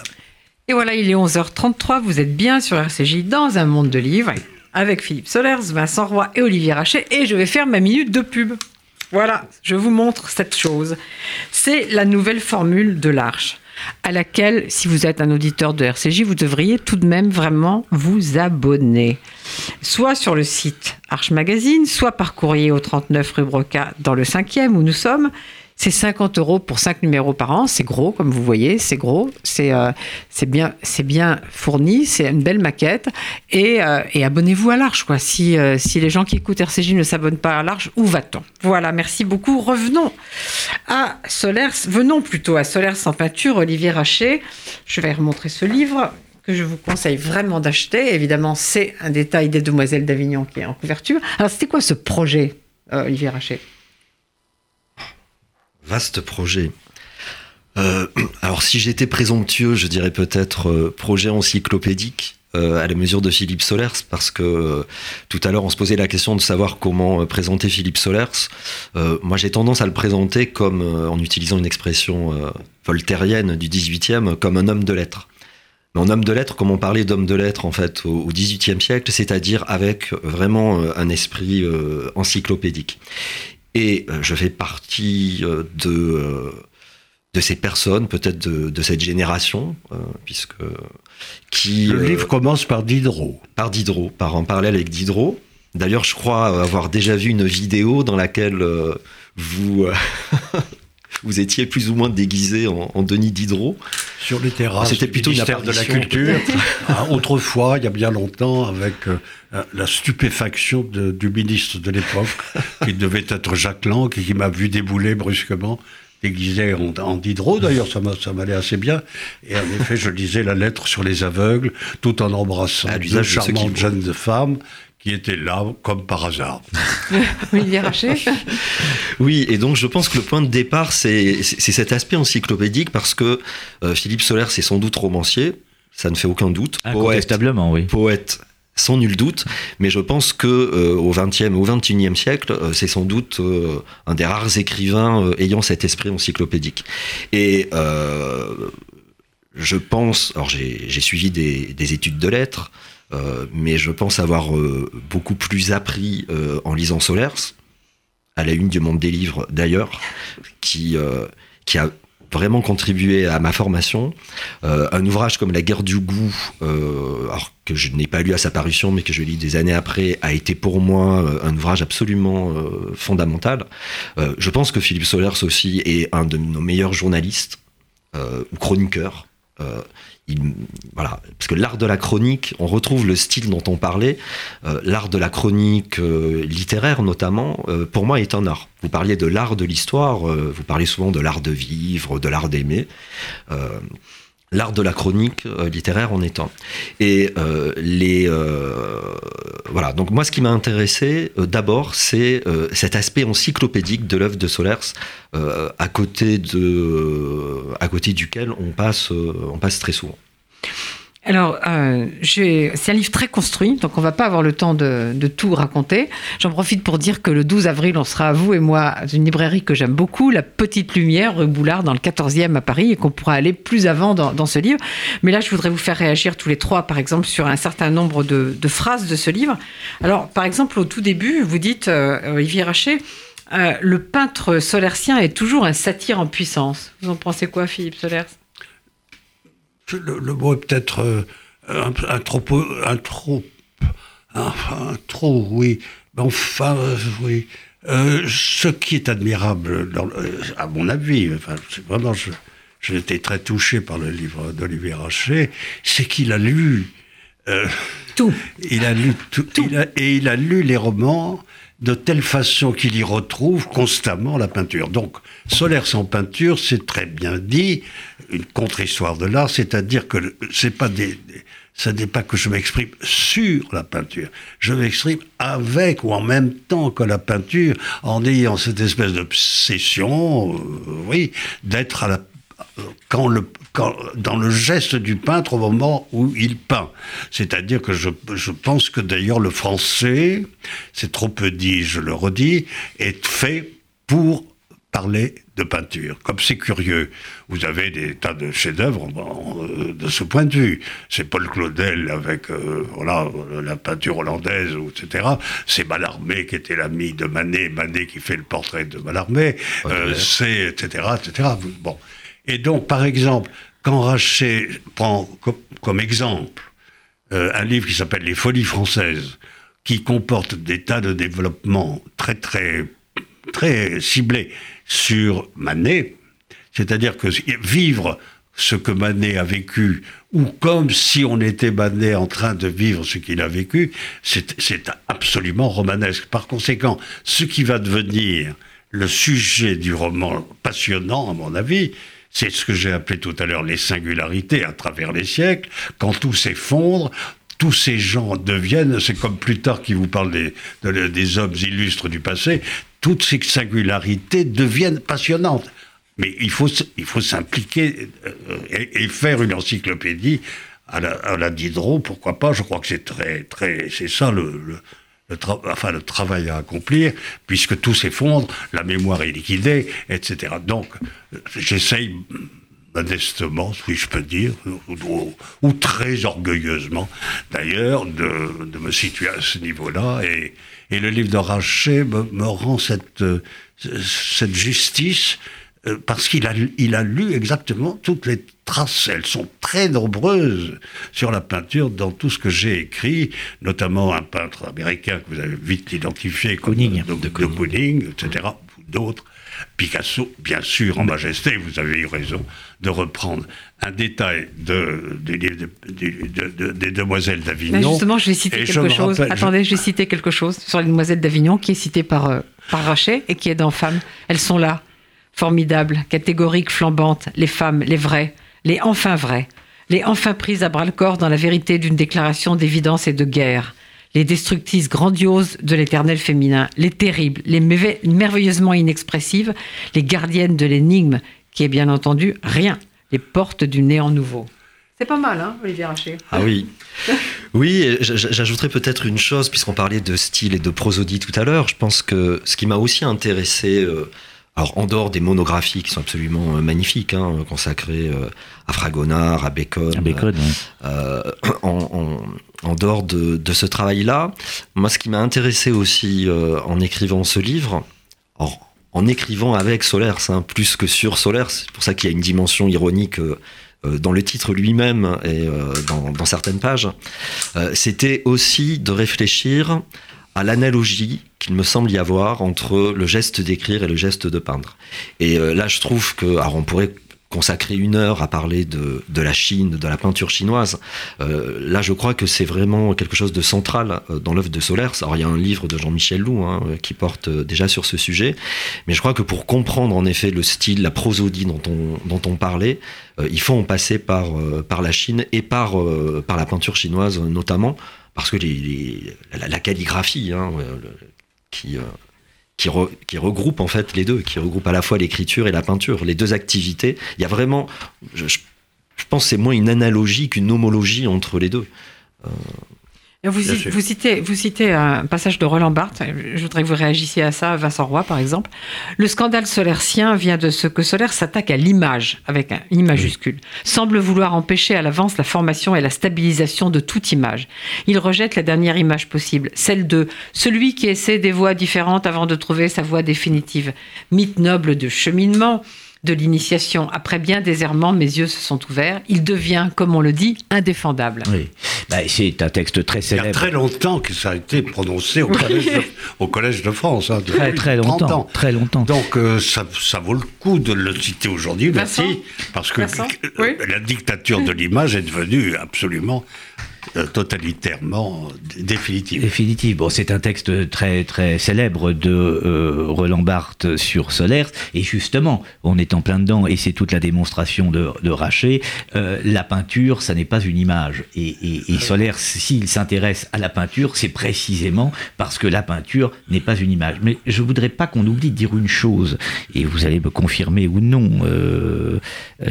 Et voilà, il est 11h33, vous êtes bien sur RCJ dans un monde de livres avec Philippe Solers, Vincent Roy et Olivier Rachet et je vais faire ma minute de pub. Voilà, je vous montre cette chose. C'est la nouvelle formule de l'Arche, à laquelle, si vous êtes un auditeur de RCJ, vous devriez tout de même vraiment vous abonner. Soit sur le site Arche Magazine, soit par courrier au 39 rue Broca dans le 5e où nous sommes, c'est 50 euros pour 5 numéros par an. C'est gros, comme vous voyez, c'est gros. C'est euh, bien, bien fourni. C'est une belle maquette. Et, euh, abonnez-vous à l'Arche. Quoi. Si, euh, les gens qui écoutent RCJ ne s'abonnent pas à l'Arche, où va-t-on? Voilà, merci beaucoup. Revenons à Solers. Venons plutôt à Solers sans peinture, Olivier Rachet. Je vais remontrer ce livre que je vous conseille vraiment d'acheter. Évidemment, c'est un détail des Demoiselles d'Avignon qui est en couverture. Alors, c'était quoi ce projet, Olivier Rachet Vaste projet. Euh, alors si j'étais présomptueux, je dirais peut-être euh, projet encyclopédique euh, à la mesure de Philippe Solers, parce que tout à l'heure on se posait la question de savoir comment présenter Philippe Solers. moi j'ai tendance à le présenter comme, en utilisant une expression voltairienne du 18e, comme un homme de lettres. Mais en homme de lettres, comme on parlait d'homme de lettres en fait au XVIIIe siècle, c'est-à-dire avec vraiment un esprit encyclopédique. Et euh, je fais partie euh, de, euh, de ces personnes, peut-être de, cette génération, puisque qui. Le livre commence par Diderot. Par Diderot, par un parallèle avec Diderot. D'ailleurs, je crois avoir déjà vu une vidéo dans laquelle vous vous étiez plus ou moins déguisé en, Denis Diderot. Sur les terrasses. C'était plutôt une de la culture. Ah, autrefois, il y a bien longtemps, avec la stupéfaction du ministre de l'époque, qui devait être Jacques Lang, qui m'a vu débouler brusquement déguisé en, Diderot, d'ailleurs, ça m'allait assez bien. Et en effet, je lisais la lettre sur les aveugles, tout en embrassant ah, deux charmantes jeunes femmes qui était là comme par hasard. Raché Oui, et donc je pense que le point de départ, c'est cet aspect encyclopédique parce que euh, Philippe Soler, c'est sans doute romancier, ça ne fait aucun doute. Incontestablement, oui. Poète, sans nul doute, mais je pense que euh, au XXe ou au XXIe siècle, euh, c'est sans doute un des rares écrivains ayant cet esprit encyclopédique. Et je pense, alors j'ai suivi des, des, études de lettres, euh, mais je pense avoir euh, beaucoup plus appris euh, en lisant Solers, à la une du monde des livres d'ailleurs, qui a vraiment contribué à ma formation. un ouvrage comme La guerre du goût, alors que je n'ai pas lu à sa parution, mais que je lis des années après, a été pour moi un ouvrage absolument fondamental. je pense que Philippe Solers aussi est un de nos meilleurs journalistes ou chroniqueurs voilà, parce que l'art de la chronique, on retrouve le style dont on parlait, euh, l'art de la chronique euh, littéraire notamment, euh, pour moi est un art. Vous parliez de l'art de l'histoire, vous parlez souvent de l'art de vivre, de l'art d'aimer l'art de la chronique littéraire en étant. Et les voilà. Donc moi, ce qui m'a intéressé d'abord, c'est cet aspect encyclopédique de l'œuvre de Solers, à côté de, à côté duquel on passe, on passe très souvent. Alors, euh, c'est un livre très construit, donc on va pas avoir le temps de, tout raconter. J'en profite pour dire que le 12 avril, on sera, vous et moi, à une librairie que j'aime beaucoup, La Petite Lumière, rue Boulard, dans le 14e à Paris, et qu'on pourra aller plus avant dans, ce livre. Mais là, je voudrais vous faire réagir tous les trois, par exemple, sur un certain nombre de, phrases de ce livre. Alors, par exemple, au tout début, vous dites, euh, Olivier Rachet, euh, le peintre solercien est toujours un satyre en puissance. Vous en pensez quoi, Philippe Solers? Le, mot est peut-être euh, un, trop, un trop, enfin, trop, oui. Enfin, euh, oui. Euh, ce qui est admirable, à mon avis, enfin, vraiment, j'ai été très touché par le livre d'Olivier Rachet, c'est qu'il a lu tout. Il a lu tout, et il a lu les romans de telle façon qu'il y retrouve constamment la peinture. Donc, Solaire sans peinture, c'est très bien dit, une contre-histoire de l'art, c'est-à-dire que c'est pas ça n'est pas que je m'exprime sur la peinture, je m'exprime avec ou en même temps que la peinture, en ayant cette espèce d'obsession, euh, oui, d'être à la quand le, quand, dans le geste du peintre au moment où il peint. C'est-à-dire que je, je, pense que d'ailleurs le français, c'est trop peu dit, je le redis, est fait pour parler de peinture. Comme c'est curieux, vous avez des tas de chefs-d'œuvre euh, de ce point de vue. C'est Paul Claudel avec euh, voilà la peinture hollandaise, etc. C'est Mallarmé qui était l'ami de Manet, Manet qui fait le portrait de Mallarmé. Euh, c'est etc. etc. Bon. Et donc, par exemple, quand Rachet prend comme, exemple euh, un livre qui s'appelle Les Folies françaises, qui comporte des tas de développements très, très, très ciblés sur Manet, c'est-à-dire que vivre ce que Manet a vécu, ou comme si on était Manet en train de vivre ce qu'il a vécu, c'est absolument romanesque. Par conséquent, ce qui va devenir le sujet du roman passionnant, à mon avis, c'est ce que j'ai appelé tout à l'heure les singularités à travers les siècles, quand tout s'effondre, tous ces gens deviennent, c'est comme plus tard qui vous parle des, des hommes illustres du passé, toutes ces singularités deviennent passionnantes. Mais il faut, il faut s'impliquer euh, et, faire une encyclopédie à la, à la Diderot, pourquoi pas Je crois que c'est très, très, c'est ça le, enfin, le travail à accomplir, puisque tout s'effondre, la mémoire est liquidée, etc. Donc, j'essaye modestement, si je peux dire, ou, très orgueilleusement d'ailleurs, de, me situer à ce niveau-là. Et, le livre de Rachet me, rend cette, cette justice euh, parce qu'il a, il a lu exactement toutes les traces. Elles sont très nombreuses sur la peinture dans tout ce que j'ai écrit, notamment un peintre américain que vous avez vite identifié, Kooning, de, de, etc., d'autres. Picasso, bien sûr, en majesté, vous avez eu raison de reprendre un détail de, des Demoiselles d'Avignon. justement, je vais citer quelque chose. Attendez, je... vais citer quelque chose sur les Demoiselles d'Avignon qui est cité par, euh, par Rachet et qui est dans Femmes. Elles sont là Formidable, catégorique, flambante, les femmes, les vraies, les enfin vraies, les enfin prises à bras-le-corps dans la vérité d'une déclaration d'évidence et de guerre, les destructrices grandioses de l'éternel féminin, les terribles, les merveilleusement inexpressives, les gardiennes de l'énigme, qui est bien entendu rien, les portes du néant nouveau. C'est pas mal, hein, Olivier Racher Ah oui. Oui, j'ajouterais peut-être une chose, puisqu'on parlait de style et de prosodie tout à l'heure. Je pense que ce qui m'a aussi intéressé euh, alors en dehors des monographies qui sont absolument euh, magnifiques, hein, consacrées euh, à Fragonard, à Bacon, euh, en, dehors de, ce travail-là, moi ce qui m'a intéressé aussi en écrivant ce livre, en, écrivant avec Solers, hein, plus que sur Solers, c'est pour ça qu'il y a une dimension ironique dans le titre lui-même et dans, dans, certaines pages, c'était aussi de réfléchir à l'analogie qu'il me semble y avoir entre le geste d'écrire et le geste de peindre. Et euh, là, je trouve que, alors on pourrait consacrer une heure à parler de, de la Chine, de la peinture chinoise. Euh, là, je crois que c'est vraiment quelque chose de central euh, dans l'œuvre de Solers. Alors, il y a un livre de Jean-Michel Lou hein, qui porte déjà sur ce sujet, mais je crois que pour comprendre en effet le style, la prosodie dont on, dont on parlait, il faut en passer par, par la Chine et par, par la peinture chinoise notamment, parce que les, la, calligraphie, hein, qui, euh, qui, regroupe en fait les deux, qui regroupe à la fois l'écriture et la peinture, les deux activités. Il y a vraiment, je, pense c'est moins une analogie qu'une homologie entre les deux. Euh, vous, vous, citez, vous citez un passage de Roland Barthes, je voudrais que vous réagissiez à ça, Vincent Roy par exemple. Le scandale solaircien vient de ce que Solaire s'attaque à l'image, avec un I majuscule, semble vouloir empêcher à l'avance la formation et la stabilisation de toute image. Il rejette la dernière image possible, celle de celui qui essaie des voies différentes avant de trouver sa voie définitive. Mythe noble de cheminement, de l'initiation. Après bien des errements, mes yeux se sont ouverts. Il devient, comme on le dit, indéfendable. Oui, bah, c'est un texte très célèbre. Il y a très longtemps que ça a été prononcé au, collège, de, France. Hein, très, très longtemps. Très longtemps. Donc euh, ça, ça, vaut le coup de le citer aujourd'hui, merci, parce que la dictature de l'image est devenue absolument euh, totalitairement définitive. Définitive. Bon, c'est un texte très très célèbre de euh, Roland Barthes sur Solaire, et justement, on est en plein dedans, et c'est toute la démonstration de, de Raché. Euh, la peinture, ça n'est pas une image, et, et, et Solaire, s'il s'intéresse à la peinture, c'est précisément parce que la peinture n'est pas une image. Mais je voudrais pas qu'on oublie de dire une chose, et vous allez me confirmer ou non,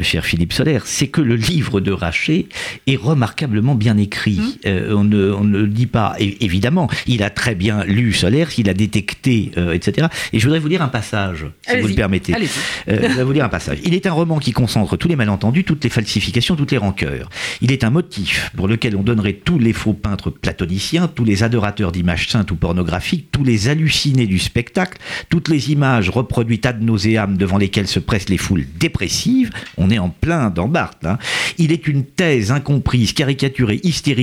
cher Philippe Solaire, c'est que le livre de Raché est remarquablement bien écrit Mmh. Euh, on, ne, dit pas. évidemment, il a très bien lu Solaire, il a détecté, euh, etc. Et je voudrais vous lire un passage, si vous le permettez. Euh, je voudrais vous lire un passage. Il est un roman qui concentre tous les malentendus, toutes les falsifications, toutes les rancœurs. Il est un motif pour lequel on donnerait tous les faux peintres platoniciens, tous les adorateurs d'images saintes ou pornographiques, tous les hallucinés du spectacle, toutes les images reproduites ad nauseam devant lesquelles se pressent les foules dépressives. On est en plein dans Barthes. Hein. Il est une thèse incomprise, caricaturée, hystérique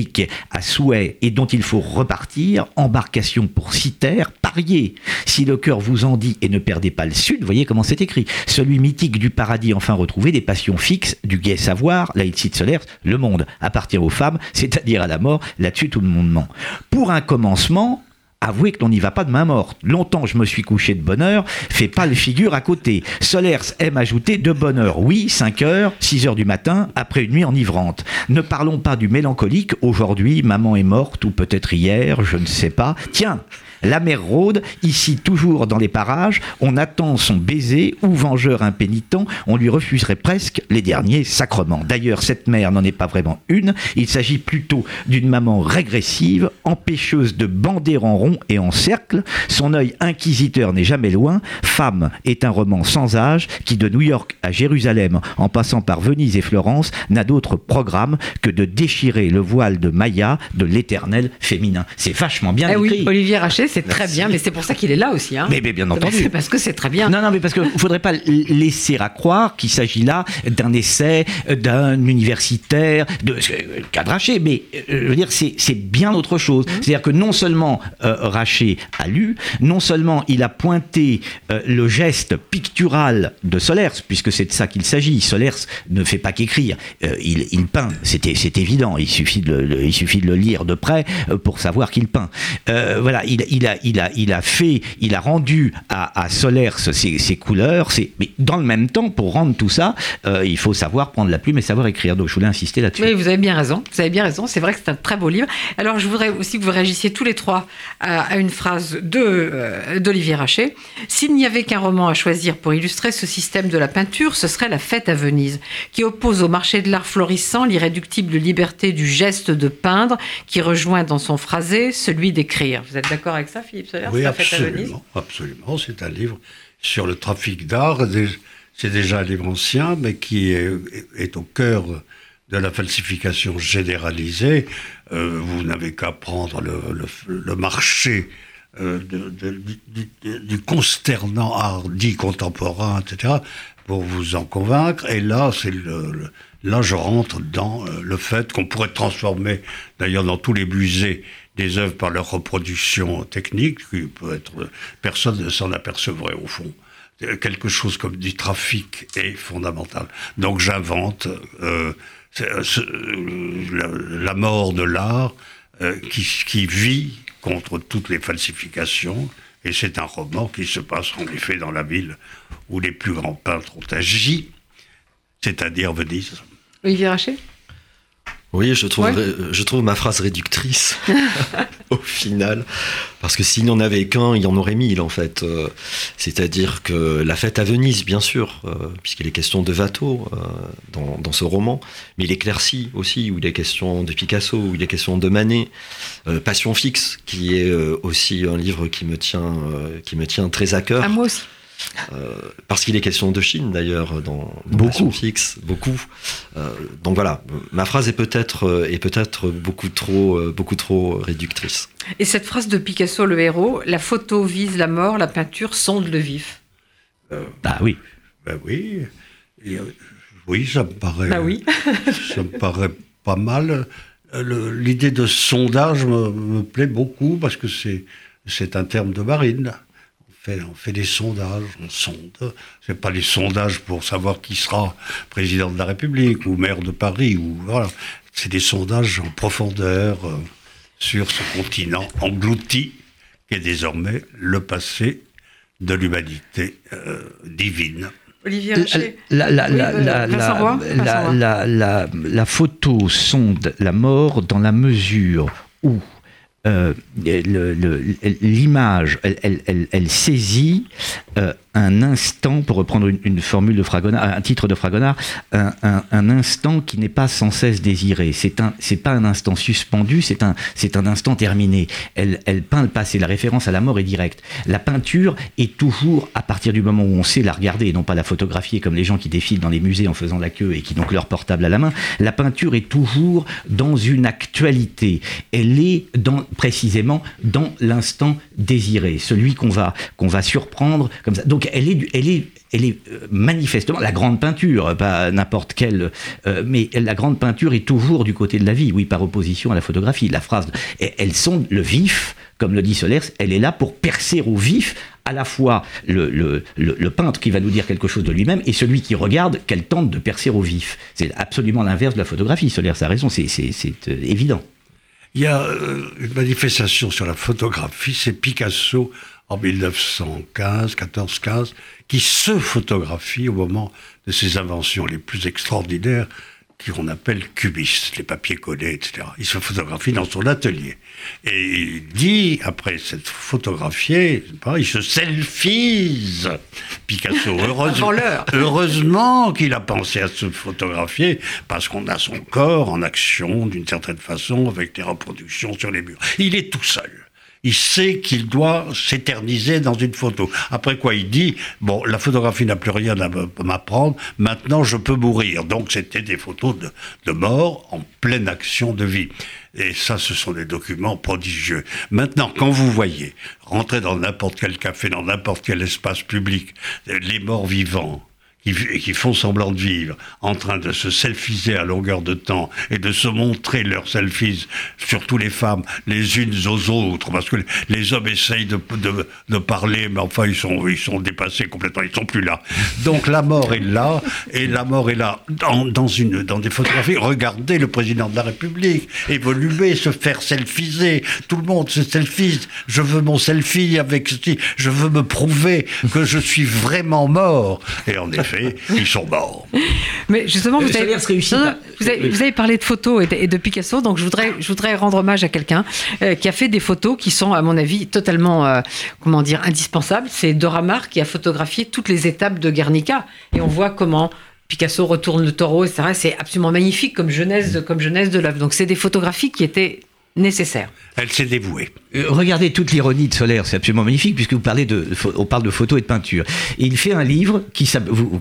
à souhait et dont il faut repartir, embarcation pour terres, parier. Si le cœur vous en dit et ne perdez pas le sud, voyez comment c'est écrit. Celui mythique du paradis enfin retrouvé, des passions fixes, du gai savoir, laïcite solaire, le monde appartient aux femmes, c'est-à-dire à la mort, là-dessus tout le monde ment. Pour un commencement, Avouez que l'on n'y va pas de main morte. Longtemps je me suis couché de bonne heure, fais pas le figure à côté. Solers aime ajouter de bonne heure. Oui, 5 heures, 6 heures du matin, après une nuit enivrante. Ne parlons pas du mélancolique. Aujourd'hui, maman est morte, ou peut-être hier, je ne sais pas. Tiens, la mer rôde, ici toujours dans les parages, on attend son baiser ou vengeur impénitent, on lui refuserait presque les derniers sacrements. D'ailleurs, cette mère n'en est pas vraiment une, il s'agit plutôt d'une maman régressive, empêcheuse de bander en rond et en cercle, son œil inquisiteur n'est jamais loin, Femme est un roman sans âge qui de New York à Jérusalem, en passant par Venise et Florence, n'a d'autre programme que de déchirer le voile de Maya de l'éternel féminin. C'est vachement bien eh écrit. Oui, Olivier Rachet, c'est très bien, mais c'est pour ça qu'il est là aussi. Hein. Mais, bien entendu. Parce que c'est très bien. Non, non, mais parce qu'il ne faudrait pas laisser à croire qu'il s'agit là d'un essai d'un universitaire, de Raché, mais euh, je veux dire, c'est bien autre chose. Mmh. C'est-à-dire que non seulement euh, Raché a lu, non seulement il a pointé euh, le geste pictural de Solers, puisque c'est de ça qu'il s'agit. Solers ne fait pas qu'écrire, il, il, peint, c'est évident, il suffit, de le, il suffit de le lire de près pour savoir qu'il peint. voilà, il, il, a, il, a, il a fait, il a rendu à, à Solers ses, couleurs, mais dans le même temps, pour rendre tout ça, euh, il faut savoir prendre la plume et savoir écrire. Donc je voulais insister là-dessus. Oui, vous avez bien raison. Vous avez bien raison. C'est vrai que c'est un très beau livre. Alors je voudrais aussi que vous réagissiez tous les trois à, une phrase de euh, d'Olivier Rachet. S'il n'y avait qu'un roman à choisir pour illustrer ce système de la peinture, ce serait La Fête à Venise, qui oppose au marché de l'art florissant l'irréductible liberté du geste de peindre, qui rejoint dans son phrasé celui d'écrire. Vous êtes d'accord avec ça, Philippe Soler Oui, absolument. Absolument. C'est un livre sur le trafic d'art. C'est déjà un livre ancien, mais qui est, au cœur de la falsification généralisée. Euh, vous n'avez qu'à prendre le, marché euh, du, consternant art dit contemporain, etc., pour vous en convaincre. Et là, c'est le, là, je rentre dans euh, le fait qu'on pourrait transformer, d'ailleurs, dans tous les musées des œuvres par leur reproduction technique, qui peut être personne ne s'en apercevrait au fond. Quelque chose comme du trafic est fondamental. Donc j'invente euh, la, mort de l'art euh, qui, qui, vit contre toutes les falsifications. Et c'est un roman qui se passe en effet dans la ville où les plus grands peintres ont agi, c'est-à-dire Venise. Olivier Rachet Oui, je trouve, je trouve ma phrase réductrice au final, parce que s'il n'y en avait qu'un, il y en aurait mille en fait. Euh, c'est-à-dire que la fête à Venise, bien sûr, euh, puisqu'il est question de Watteau euh, dans, dans, ce roman, mais il aussi, où il est question de Picasso, où il est question de Manet, Passion fixe, qui est aussi un livre qui me tient, qui me tient très à cœur. À moi aussi. Euh, parce qu'il est question de Chine d'ailleurs dans, dans beaucoup fixe, beaucoup. Euh, donc voilà, ma phrase est peut-être euh, est peut-être beaucoup trop beaucoup trop réductrice. Et cette phrase de Picasso, le héros, la photo vise la mort, la peinture sonde le vif. bah oui, bah oui, oui, ça me paraît. Bah oui. ça me paraît pas mal. L'idée de sondage me, me, plaît beaucoup parce que c'est c'est un terme de marine on fait des sondages, on sonde. C'est pas des sondages pour savoir qui sera président de la République ou maire de Paris ou voilà. C'est des sondages en profondeur euh, sur ce continent englouti qui est désormais le passé de l'humanité euh, divine. Olivier la, la, la, la, photo sonde la mort dans la mesure où l'image, elle, elle, elle, saisit euh, un instant, pour reprendre une, formule de Fragonard, un titre de Fragonard, un, instant qui n'est pas sans cesse désiré. C'est un, c'est pas un instant suspendu, c'est un, c'est un instant terminé. Elle, peint le passé. La référence à la mort est directe. La peinture est toujours, à partir du moment où on sait la regarder et non pas la photographier comme les gens qui défilent dans les musées en faisant la queue et qui donc leur portable à la main, la peinture est toujours dans une actualité. Elle est dans, précisément dans l'instant désiré, celui qu'on va, qu'on va surprendre comme ça. Donc elle est, euh, manifestement la grande peinture, pas n'importe quelle, euh, mais la grande peinture est toujours du côté de la vie, oui, par opposition à la photographie. La phrase, elle sonde le vif, comme le dit Solers, elle est là pour percer au vif à la fois le, peintre qui va nous dire quelque chose de lui-même et celui qui regarde qu'elle tente de percer au vif. C'est absolument l'inverse de la photographie. Solers a raison, c'est euh, évident. Il y a une manifestation sur la photographie, c'est Picasso en 1915, 14, 15, qui se photographie au moment de ses inventions les plus extraordinaires, qu'on appelle cubistes, les papiers collés, etc. Il se photographie dans son atelier. Et il dit, après s'être photographié, il se selfise. Picasso, heureusement, heureusement qu'il a pensé à se photographier, parce qu'on a son corps en action, d'une certaine façon, avec des reproductions sur les murs. Il est tout seul il sait qu'il doit s'éterniser dans une photo. Après quoi, il dit bon, la photographie n'a plus rien à m'apprendre. Maintenant, je peux mourir. Donc, c'était des photos de, mort en pleine action de vie. Et ça, ce sont des documents prodigieux. Maintenant, quand vous voyez rentrer dans n'importe quel café, dans n'importe quel espace public, les morts vivants, qui, qui, font semblant de vivre, en train de se selfiser à longueur de temps et de se montrer leurs selfies, surtout les femmes, les unes aux autres, parce que les hommes essayent de, parler, mais enfin ils sont, ils sont dépassés complètement, ils sont plus là. Donc la mort est là, et la mort est là dans, dans, des photographies. Regardez le président de la République évoluer, se faire selfiser. Tout le monde se selfie. Je veux mon selfie avec, je veux me prouver que je suis vraiment mort. Et en effet, ils sont morts. Mais justement, vous avez, vous, avez, parlé de photos et de, Picasso, donc je voudrais, je voudrais rendre hommage à quelqu'un euh, qui a fait des photos qui sont, à mon avis, totalement, euh, comment dire, indispensables. C'est Dora Maar qui a photographié toutes les étapes de Guernica. Et on voit comment Picasso retourne le taureau, etc. C'est absolument magnifique comme genèse, comme genèse de l'œuvre. Donc c'est des photographies qui étaient nécessaire. Elle s'est dévouée. Euh, regardez toute l'ironie de Solaire, c'est absolument magnifique puisque vous parlez de, on parle de photos et de peinture. il fait un livre qui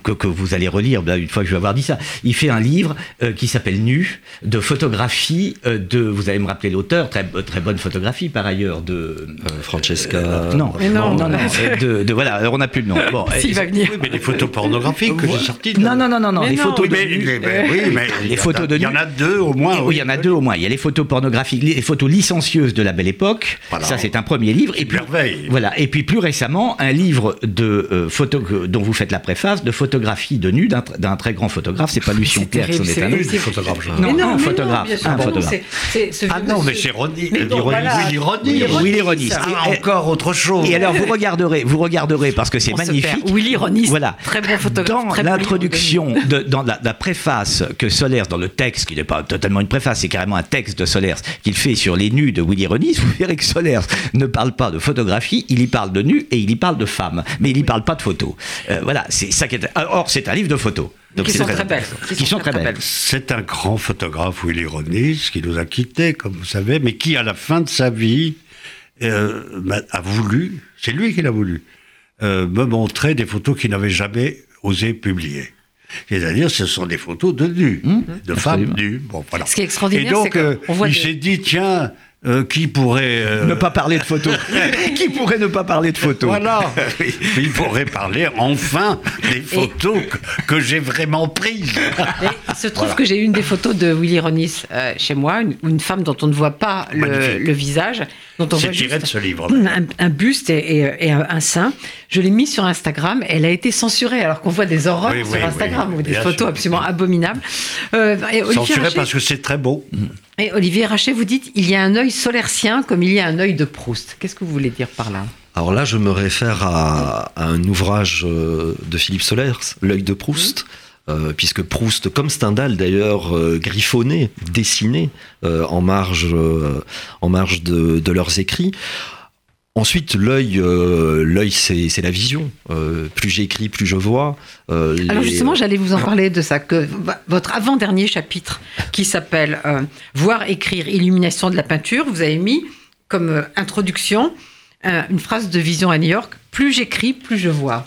que, que, vous allez relire une fois que je vais avoir dit ça. Il fait un livre euh, qui s'appelle Nu de photographie euh, de, vous allez me rappeler l'auteur, très très bonne photographie par ailleurs de Francesca. non, non, non, non, de, voilà, on n'a plus le nom. Bon, il va venir. mais des photos pornographiques que j'ai sorties. Non, non, non, non, non, les photos de oui, mais les photos de Il y en a deux au moins. Oui, il y en a deux au moins. Il y a les photos pornographiques, les photos licencieuses de la belle époque, Ça, c'est un premier livre. Et puis, voilà. Et puis plus récemment, un livre de euh, photo dont vous faites la préface, de photographie de nu d'un très grand photographe. C'est pas Lucien Clerc, c'est un photographe. Non, non, un photographe. un photographe. ah non, mais c'est Willy Willy Ronis. Ah, encore autre chose. Et alors vous regarderez, vous regarderez parce que c'est magnifique. Willy Ronis. Voilà. Très bon photographe. Dans l'introduction, dans la, la, préface que Solers, dans le texte, qui n'est pas totalement une préface, c'est carrément un texte de Solers qu'il fait sur les nus de Willy Ronis, vous verrez que Solers ne parle pas de photographie, il y parle de nus et il y parle de femmes, mais il y parle pas de photos. Euh, voilà, c'est ça qui est. Or, c'est un livre de photos. Donc qui, sont très, belles. Qui, sont très, belles. C'est un grand photographe, Willy Ronis, qui nous a quittés, comme vous savez, mais qui, à la fin de sa vie, euh, a voulu, c'est lui qui l'a voulu, euh, me montrer des photos qu'il n'avait jamais osé publier. C'est-à-dire, ce sont des photos de nus, mmh. de femmes nues. Bon, voilà. Ce qui est extraordinaire, Et donc, euh, il s'est dit, tiens, euh, qui pourrait euh, ne pas parler de photos Qui pourrait ne pas parler de photos Voilà. Il pourrait parler enfin des photos que, j'ai vraiment prises. il se trouve que j'ai une des photos de Willy Ronis euh, chez moi, une, femme dont on ne voit pas le, visage, dont on voit juste de ce livre, un, buste et, un, sein. Je l'ai mis sur Instagram. Elle a été censurée alors qu'on voit des horreurs sur Instagram ou des photos absolument abominables. censurée parce que c'est très beau. Et Olivier Rachet, vous dites il y a un œil solercien comme il y a un œil de Proust. Qu'est-ce que vous voulez dire par là? Alors là, je me réfère à, un ouvrage euh, de Philippe Solers, L'œil de Proust. Euh, puisque Proust, comme Stendhal d'ailleurs, euh, griffonné, dessiné en marge, en marge de, leurs écrits. Ensuite, l'œil, euh, l'œil, c'est, la vision. Euh, plus j'écris, plus je vois. Euh, Alors justement, j'allais vous en parler de ça. Que votre avant-dernier chapitre, qui s'appelle Voir, écrire, illumination de la peinture, vous avez mis comme introduction une phrase de Vision à New York. Plus j'écris, plus je vois.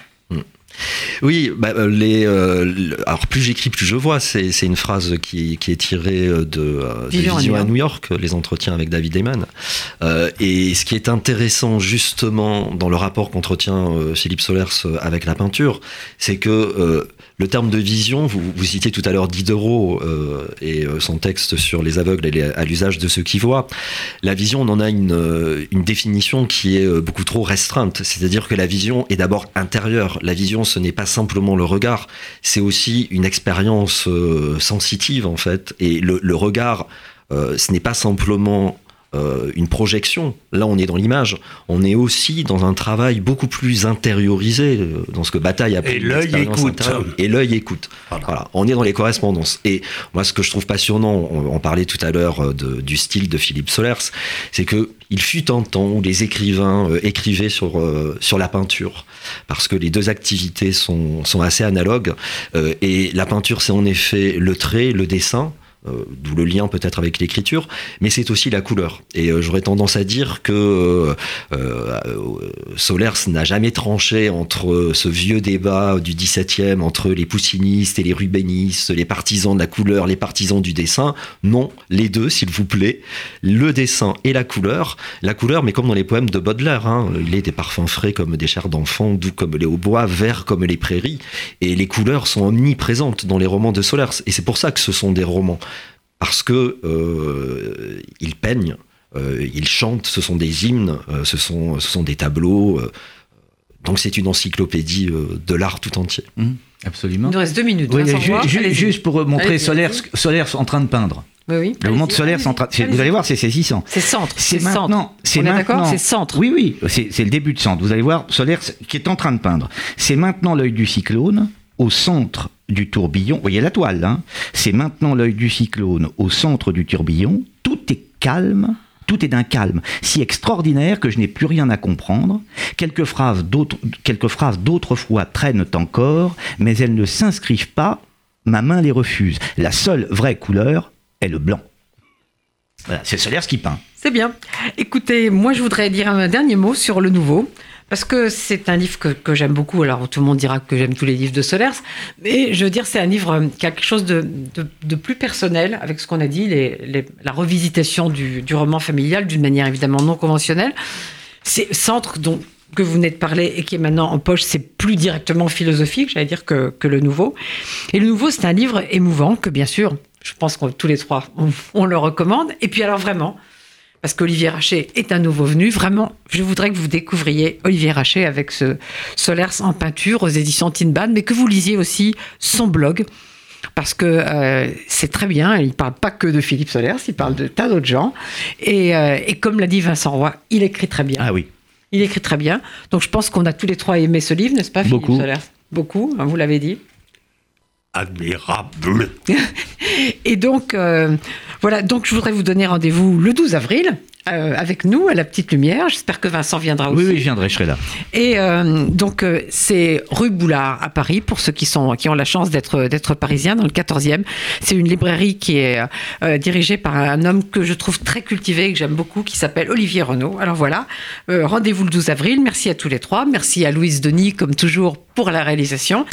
Oui, bah, euh, les, euh, alors plus j'écris, plus je vois. C'est, une phrase qui, est tirée euh, de, Vision à New York, les entretiens avec David Heyman. et ce qui est intéressant justement dans le rapport qu'entretient Philippe Solers avec la peinture, c'est que le terme de vision, vous, vous citiez tout à l'heure Diderot et son texte sur les aveugles et à l'usage de ceux qui voient. La vision, on en a une, une définition qui est beaucoup trop restreinte. C'est-à-dire que la vision est d'abord intérieure. La vision, ce n'est pas simplement le regard, c'est aussi une expérience sensitive en fait. Et le, regard, ce n'est pas simplement euh, une projection. Là, on est dans l'image. On est aussi dans un travail beaucoup plus intériorisé, euh, dans ce que Bataille appelle Et l'œil écoute. Et l'œil écoute. Voilà. On est dans les correspondances. Et moi, ce que je trouve passionnant, on, parlait tout à l'heure euh, du style de Philippe Solers, c'est que il fut un temps où les écrivains écrivaient sur, sur la peinture, parce que les deux activités sont, sont assez analogues. et la peinture, c'est en effet le trait, le dessin, euh, d'où le lien peut-être avec l'écriture, mais c'est aussi la couleur. Et euh, j'aurais tendance à dire que euh, Solers n'a jamais tranché entre ce vieux débat du 17e, entre les poussinistes et les rubénistes, les partisans de la couleur, les partisans du dessin. Non, les deux, s'il vous plaît, le dessin et la couleur. La couleur, mais comme dans les poèmes de Baudelaire, hein, il est des parfums frais comme des chairs d'enfants, doux comme les hauts-bois, verts comme les prairies. Et les couleurs sont omniprésentes dans les romans de Solers. Et c'est pour ça que ce sont des romans parce que euh, ils peignent, euh, ils chantent, ce sont des hymnes, euh, ce, sont, ce sont des tableaux. donc c'est une encyclopédie de l'art tout entier. Mmh, absolument. Il nous reste deux minutes. juste pour montrer Solaire, en train de peindre. Oui, oui. Le moment de Solaire, en train... vous allez voir, c'est saisissant. C'est centre. C'est maintenant. C'est d'accord C'est centre. Oui, oui, c'est le début de centre. Vous allez voir Solaire qui est en train de peindre. C'est maintenant l'œil du cyclone au centre du tourbillon. Vous voyez la toile, hein c'est maintenant l'œil du cyclone au centre du tourbillon. Tout est calme. Tout est d'un calme si extraordinaire que je n'ai plus rien à comprendre. Quelques phrases d'autrefois traînent encore, mais elles ne s'inscrivent pas. Ma main les refuse. La seule vraie couleur est le blanc. C'est Solers qui peint. C'est bien. Écoutez, moi je voudrais dire un dernier mot sur le nouveau. Parce que c'est un livre que, j'aime beaucoup. Alors, tout le monde dira que j'aime tous les livres de Solers. Mais je veux dire, c'est un livre qui a quelque chose de, plus personnel avec ce qu'on a dit, la revisitation du, roman familial d'une manière évidemment non conventionnelle. C'est Centre dont que vous venez de parler et qui est maintenant en poche, c'est plus directement philosophique, j'allais dire, que, le nouveau. Et le nouveau, c'est un livre émouvant que, bien sûr, je pense que tous les trois, on le recommande. Et puis alors vraiment, parce qu'Olivier Raché est un nouveau venu. Vraiment, je voudrais que vous découvriez Olivier Raché avec ce Solers en peinture aux éditions Tinban, mais que vous lisiez aussi son blog parce que euh, c'est très bien, il ne parle pas que de Philippe Solers, il parle de tas d'autres gens. Et, euh, et, comme l'a dit Vincent Roy, il écrit très bien. Ah oui. Il écrit très bien. Donc je pense qu'on a tous les trois aimé ce livre, n'est-ce pas, Philippe Beaucoup. Solers Beaucoup, hein, vous l'avez dit. Admirable. et donc, euh, voilà, donc je voudrais vous donner rendez-vous le 12 avril. Euh, avec nous à la petite lumière. J'espère que Vincent viendra aussi. Oui, oui, je viendrai, je serai là. Et euh, donc euh, c'est rue Boulard à Paris pour ceux qui sont qui ont la chance d'être d'être parisiens dans le 14e. C'est une librairie qui est euh, dirigée par un homme que je trouve très cultivé et que j'aime beaucoup qui s'appelle Olivier Renaud. Alors voilà, euh, rendez-vous le 12 avril. Merci à tous les trois. Merci à Louise Denis comme toujours pour la réalisation.